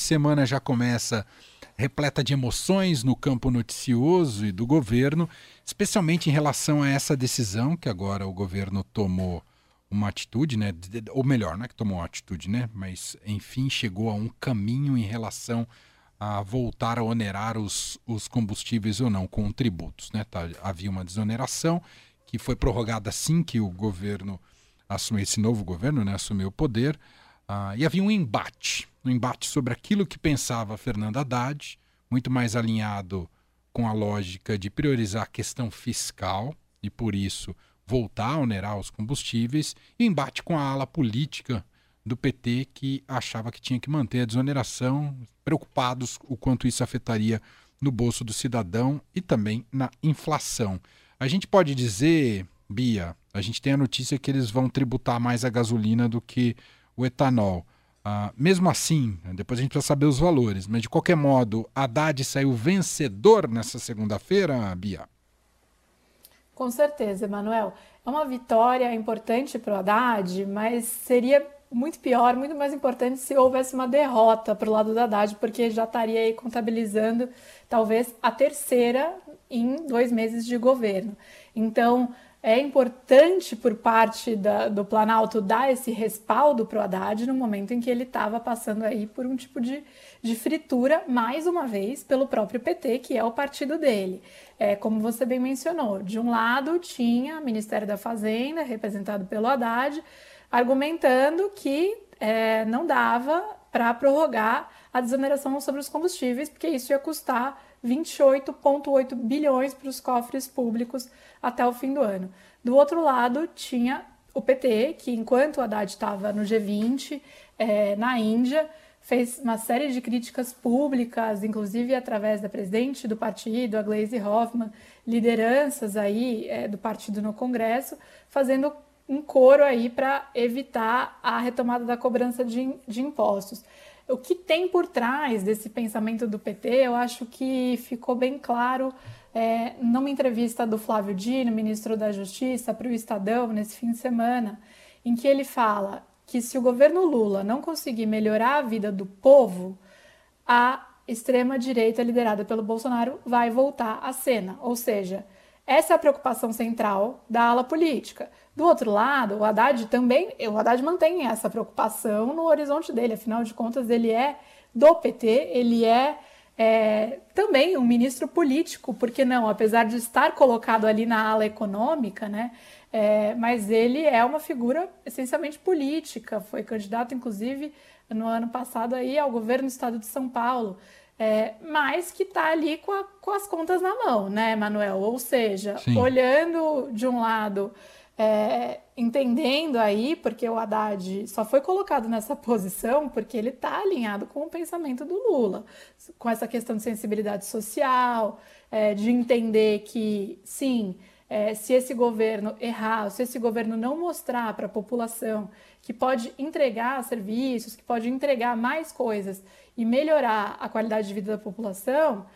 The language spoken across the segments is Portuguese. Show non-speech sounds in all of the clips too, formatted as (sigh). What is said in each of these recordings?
de semana já começa repleta de emoções no campo noticioso e do governo, especialmente em relação a essa decisão que agora o governo tomou uma atitude, né? Ou melhor, não é que tomou uma atitude, né? Mas enfim chegou a um caminho em relação a voltar a onerar os, os combustíveis ou não com tributos, né? Tá, havia uma desoneração que foi prorrogada assim que o governo assumiu esse novo governo, né? Assumiu o poder. Uh, e havia um embate, um embate sobre aquilo que pensava Fernando Haddad, muito mais alinhado com a lógica de priorizar a questão fiscal e, por isso, voltar a onerar os combustíveis, e embate com a ala política do PT que achava que tinha que manter a desoneração, preocupados o quanto isso afetaria no bolso do cidadão e também na inflação. A gente pode dizer, Bia, a gente tem a notícia que eles vão tributar mais a gasolina do que o etanol. Ah, mesmo assim, depois a gente precisa saber os valores, mas de qualquer modo, Haddad saiu vencedor nessa segunda-feira, Bia? Com certeza, Emanuel. É uma vitória importante para o Haddad, mas seria muito pior, muito mais importante se houvesse uma derrota para o lado do Haddad, porque já estaria aí contabilizando talvez a terceira em dois meses de governo. Então, é importante por parte da, do Planalto dar esse respaldo para o Haddad no momento em que ele estava passando aí por um tipo de, de fritura, mais uma vez, pelo próprio PT, que é o partido dele. É, como você bem mencionou, de um lado tinha o Ministério da Fazenda, representado pelo Haddad, argumentando que é, não dava para prorrogar a desoneração sobre os combustíveis, porque isso ia custar 28,8 bilhões para os cofres públicos até o fim do ano. Do outro lado, tinha o PT, que enquanto o Haddad estava no G20, é, na Índia, fez uma série de críticas públicas, inclusive através da presidente do partido, a Gleisi Hoffmann, lideranças aí é, do partido no Congresso, fazendo um coro aí para evitar a retomada da cobrança de, de impostos. O que tem por trás desse pensamento do PT, eu acho que ficou bem claro é, numa entrevista do Flávio Dino, ministro da Justiça, para o Estadão nesse fim de semana, em que ele fala que se o governo Lula não conseguir melhorar a vida do povo, a extrema-direita liderada pelo Bolsonaro vai voltar à cena. Ou seja, essa é a preocupação central da ala política. Do outro lado, o Haddad também, o Haddad mantém essa preocupação no horizonte dele, afinal de contas, ele é do PT, ele é é, também um ministro político, porque não, apesar de estar colocado ali na ala econômica, né, é, mas ele é uma figura essencialmente política, foi candidato, inclusive, no ano passado aí ao governo do estado de São Paulo, é, mas que está ali com, a, com, as contas na mão, né, Manuel? Ou seja, Sim. olhando de um lado é, entendendo aí, porque o Haddad só foi colocado nessa (laughs) posição porque ele está alinhado com o pensamento do Lula, com essa questão de sensibilidade social, é, de entender que, sim, é, se esse governo errar, se esse governo não mostrar para a população que pode entregar serviços, que pode entregar mais coisas e melhorar a qualidade de vida da população,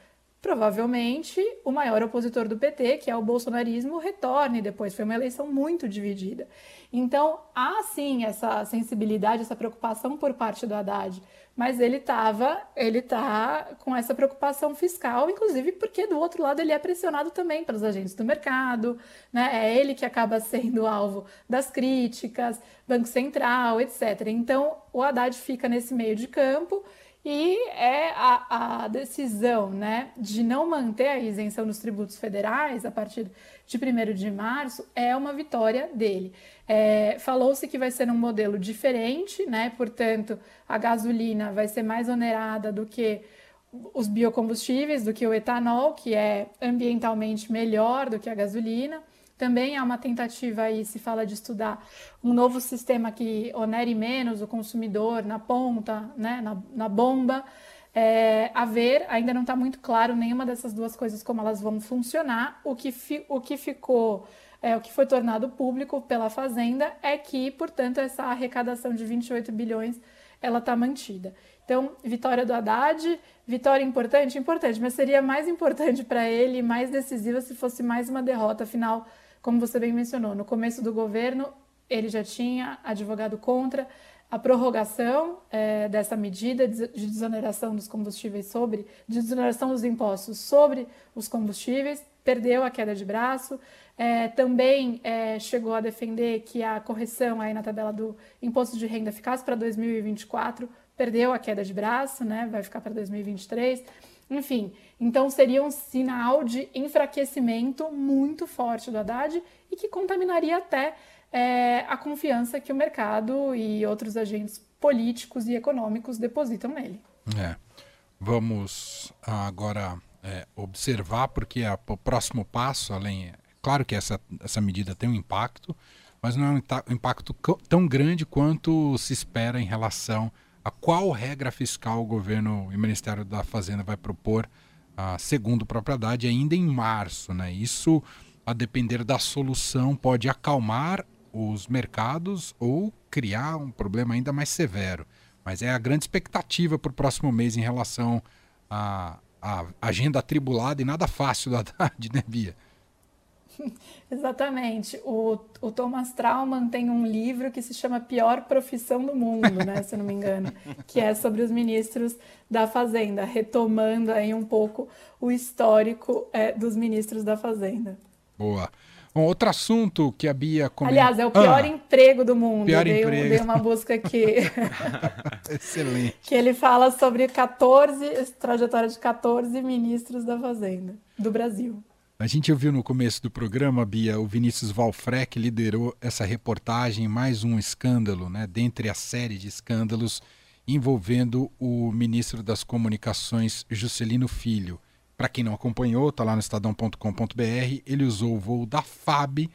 provavelmente o maior opositor do PT, que é o bolsonarismo, retorne depois. Foi uma eleição muito dividida. Então, há sim essa sensibilidade, essa preocupação por parte do Haddad, mas ele estava, ele tá com essa preocupação fiscal, inclusive porque do outro lado ele é pressionado também pelos agentes do mercado, né? É ele que acaba sendo alvo das críticas, Banco Central, etc. Então, o Haddad fica nesse meio de campo e é a, a, decisão né, de não manter a isenção dos tributos federais a partir de 1 de março é uma vitória dele. É, Falou-se que vai ser um modelo diferente, né, portanto, a gasolina vai ser mais onerada do que os biocombustíveis, do que o etanol, que é ambientalmente melhor do que a gasolina. Também há uma tentativa aí, se fala de estudar um novo sistema que onere menos o consumidor na ponta, né, na, na bomba. É, a ver, ainda não está muito claro nenhuma dessas duas coisas como elas vão funcionar. O que, fi, o que ficou, é, o que foi tornado público pela Fazenda é que, portanto, essa arrecadação de 28 bilhões ela está mantida. Então, vitória do Haddad, vitória importante, importante, mas seria mais importante para ele, mais decisiva se fosse mais uma derrota, afinal como você bem mencionou, no começo do governo ele já tinha advogado contra a prorrogação é, dessa medida de desoneração dos combustíveis sobre, de desoneração dos impostos sobre os combustíveis, perdeu a queda de braço. É, também é, chegou a defender que a correção aí na tabela do imposto de renda ficasse para 2024, perdeu a queda de braço, né? Vai ficar para 2023. Enfim, então seria um sinal de enfraquecimento muito forte do Haddad e que contaminaria até é, a confiança que o mercado e outros agentes políticos e econômicos depositam nele. É. Vamos agora é, observar, porque é o próximo passo, além. Claro que essa, essa medida tem um impacto, mas não é um impacto tão grande quanto se espera em relação a qual regra fiscal o governo e o Ministério da Fazenda vai propor, ah, segundo propriedade, ainda em março. Né? Isso, a depender da solução, pode acalmar os mercados ou criar um problema ainda mais severo. Mas é a grande expectativa para o próximo mês em relação à, à agenda atribulada e nada fácil da tarde, né, Bia? (laughs) Exatamente. O, o Thomas Trauman tem um livro que se chama Pior Profissão do Mundo, né, se não me engano, (laughs) que é sobre os ministros da Fazenda, retomando aí um pouco o histórico é, dos ministros da Fazenda. Boa. Bom, outro assunto que a Bia comentou. Aliás, é o pior ah, emprego do mundo. Pior dei, emprego. dei uma busca aqui. (laughs) Excelente. que ele fala sobre 14, trajetória de 14 ministros da Fazenda do Brasil. A gente ouviu no começo do programa, Bia, o Vinícius Valfrec liderou essa reportagem, mais um escândalo, né? Dentre a série de escândalos envolvendo o ministro das Comunicações, Juscelino Filho. Para quem não acompanhou, está lá no estadão.com.br. Ele usou o voo da FAB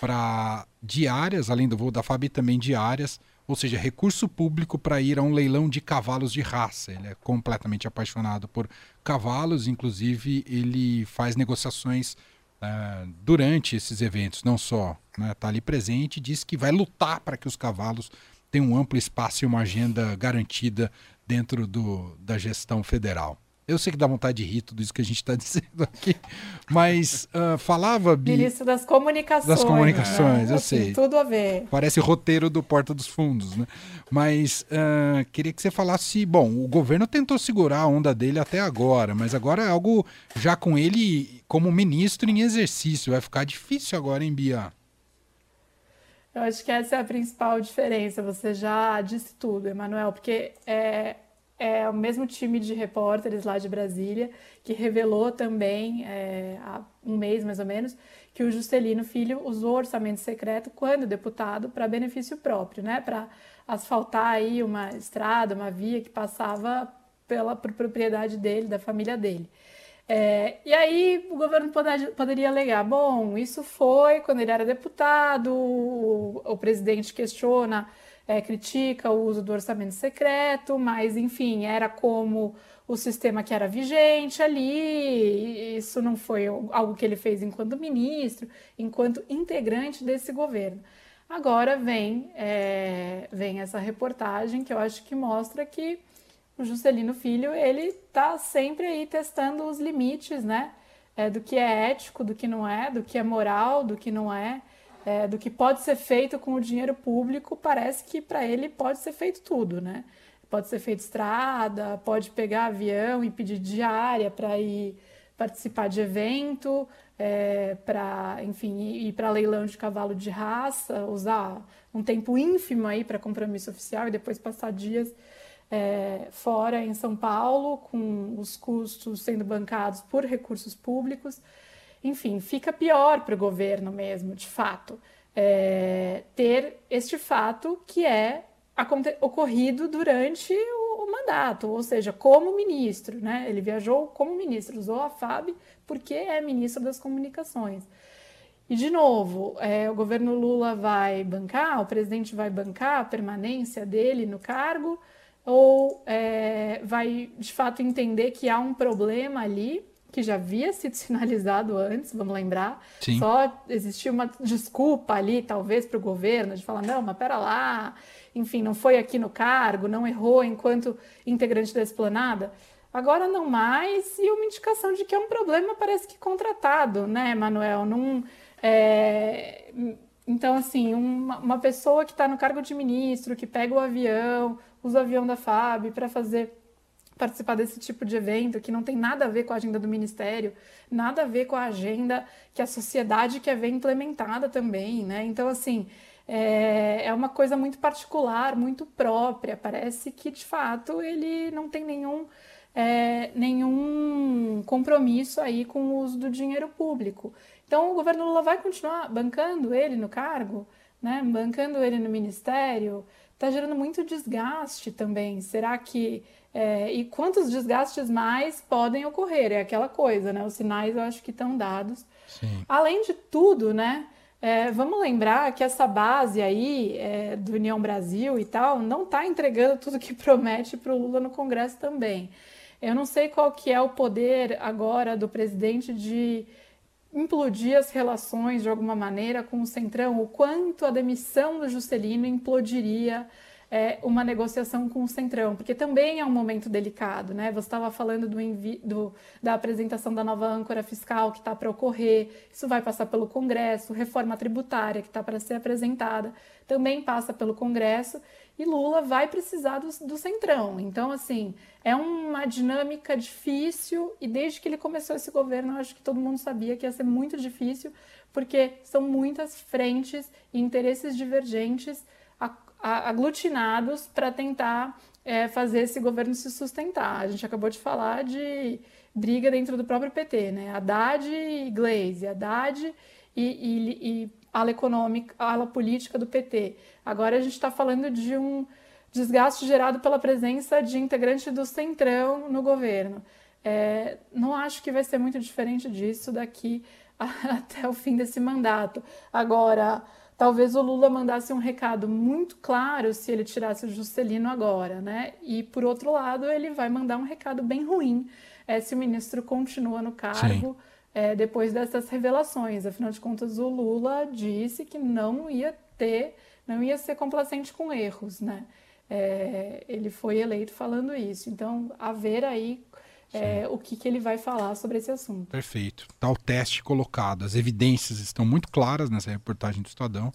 para diárias, além do voo da FAB, também diárias, ou seja, recurso público para ir a um leilão de cavalos de raça. Ele é completamente apaixonado por cavalos, inclusive ele faz negociações uh, durante esses eventos, não só está né, tá ali presente, diz que vai lutar para que os cavalos tenham um amplo espaço e uma agenda garantida dentro do, da gestão federal. Eu sei que dá vontade de rir tudo isso que a gente está (laughs) dizendo aqui, mas uh, falava, Bi... Ministro das Comunicações. Das Comunicações, né? eu assim, sei. Tudo a ver. Parece roteiro do Porta dos Fundos, né? Mas uh, queria que você falasse, bom, o governo tentou segurar a onda dele até agora, mas agora é algo já com ele como ministro em exercício. Vai ficar difícil agora, hein, Bia? Eu acho que essa é a principal diferença. Você já disse tudo, Emanuel, porque é, é o mesmo time de repórteres lá de Brasília que revelou também, é, há um mês mais ou menos, que o Juscelino Filho usou orçamento secreto quando deputado para benefício próprio, né? Para asfaltar aí uma estrada, uma via que passava pela propriedade dele, da família dele. É, e aí o governo poder, poderia alegar, bom, isso foi quando ele era deputado, o, o presidente questiona é, critica o uso do orçamento secreto, mas enfim, era como o sistema que era vigente ali, isso não foi algo que ele fez enquanto ministro, enquanto integrante desse governo. Agora vem, é, vem essa reportagem que eu acho que mostra que o Juscelino Filho ele está sempre aí testando os limites, né? É, do que é ético, do que não é, do que é moral, do que não é é, do que pode ser feito com o dinheiro público, parece que para ele pode ser feito tudo, né? Pode ser feito estrada, pode pegar avião e pedir diária para ir participar de evento, é, para, enfim, ir para leilão de cavalo de raça, usar um tempo ínfimo aí para compromisso oficial e depois passar dias é, fora em São Paulo, com os custos sendo bancados por recursos públicos enfim, fica pior para o governo mesmo, de fato, é, ter este fato que é ocorrido durante o, o, mandato, ou seja, como ministro, né? Ele viajou como ministro, usou a FAB porque é ministro das comunicações. E, de novo, é, o governo Lula vai bancar, o presidente vai bancar a permanência dele no cargo, ou é, vai de fato entender que há um problema ali que já havia sido (laughs) sinalizado antes, vamos lembrar. Sim. Só existia uma desculpa ali, talvez, para o governo, de falar: não, mas pera lá, enfim, não foi aqui no cargo, não errou enquanto integrante da esplanada. Agora não mais, e uma indicação de que é um problema, parece que contratado, né, Manuel? Num, é, então, assim, uma, uma pessoa que está no cargo de ministro, que pega o avião, usa o avião da FAB para fazer participar desse tipo de evento que não tem nada a ver com a agenda do ministério, nada a ver com a agenda que a sociedade quer ver implementada também, né? Então, assim, é, é uma coisa muito particular, muito própria. Parece que, de fato, ele não tem nenhum, é, nenhum compromisso aí com o uso do dinheiro público. Então, o governo Lula vai continuar bancando ele no cargo, né? bancando ele no ministério, está gerando muito desgaste também. Será que. É, e quantos desgastes mais podem ocorrer? É aquela coisa, né? Os sinais eu acho que estão dados. Sim. Além de tudo, né? É, vamos lembrar que essa base aí é, do União Brasil e tal não está entregando tudo que (laughs) promete para o Lula no Congresso também. Eu não sei qual que é o poder agora do presidente de implodir as relações de alguma maneira com o Centrão, o quanto a demissão do Juscelino implodiria é, uma negociação com o Centrão, porque também é um momento delicado, né? Você estava falando do, do, da apresentação da nova âncora fiscal que está para ocorrer, isso vai passar pelo Congresso, reforma tributária que está para ser apresentada, também passa pelo Congresso, e Lula vai precisar do, do Centrão. Então, assim, é uma dinâmica difícil, e desde que ele começou esse governo, eu acho que todo mundo sabia que ia ser muito difícil, porque são muitas frentes e interesses divergentes aglutinados para tentar é, fazer esse governo se sustentar. A gente acabou de falar de briga dentro do próprio PT, né? Haddad e Glaze, Haddad e, e, e ala econômica, ala política do PT. Agora a gente está falando de um desgaste gerado pela presença de integrantes do Centrão no governo. É, não acho que vai ser muito diferente disso daqui (laughs) até o fim desse mandato. Agora, talvez o Lula mandasse um recado muito claro se ele tirasse o Juscelino agora, né? E por outro lado, ele vai mandar um recado bem ruim é, se o ministro continua no cargo é, depois dessas revelações. Afinal de contas, o Lula disse que não ia ter, não ia ser complacente com erros, né? É, ele foi eleito falando isso. Então, a ver aí é, o que, que ele vai falar sobre esse assunto. Perfeito. Está o teste colocado. As evidências estão muito claras nessa reportagem do Estadão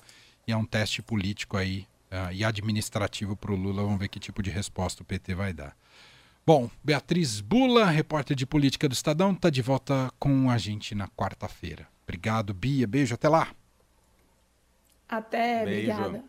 e é um teste político aí uh, e administrativo para o Lula. Vamos ver que tipo de resposta o PT vai dar. Bom, Beatriz Bula, repórter de política do Estadão, está de volta com a gente na quarta-feira. Obrigado, Bia. Beijo, até lá. Até, Beijo. obrigada.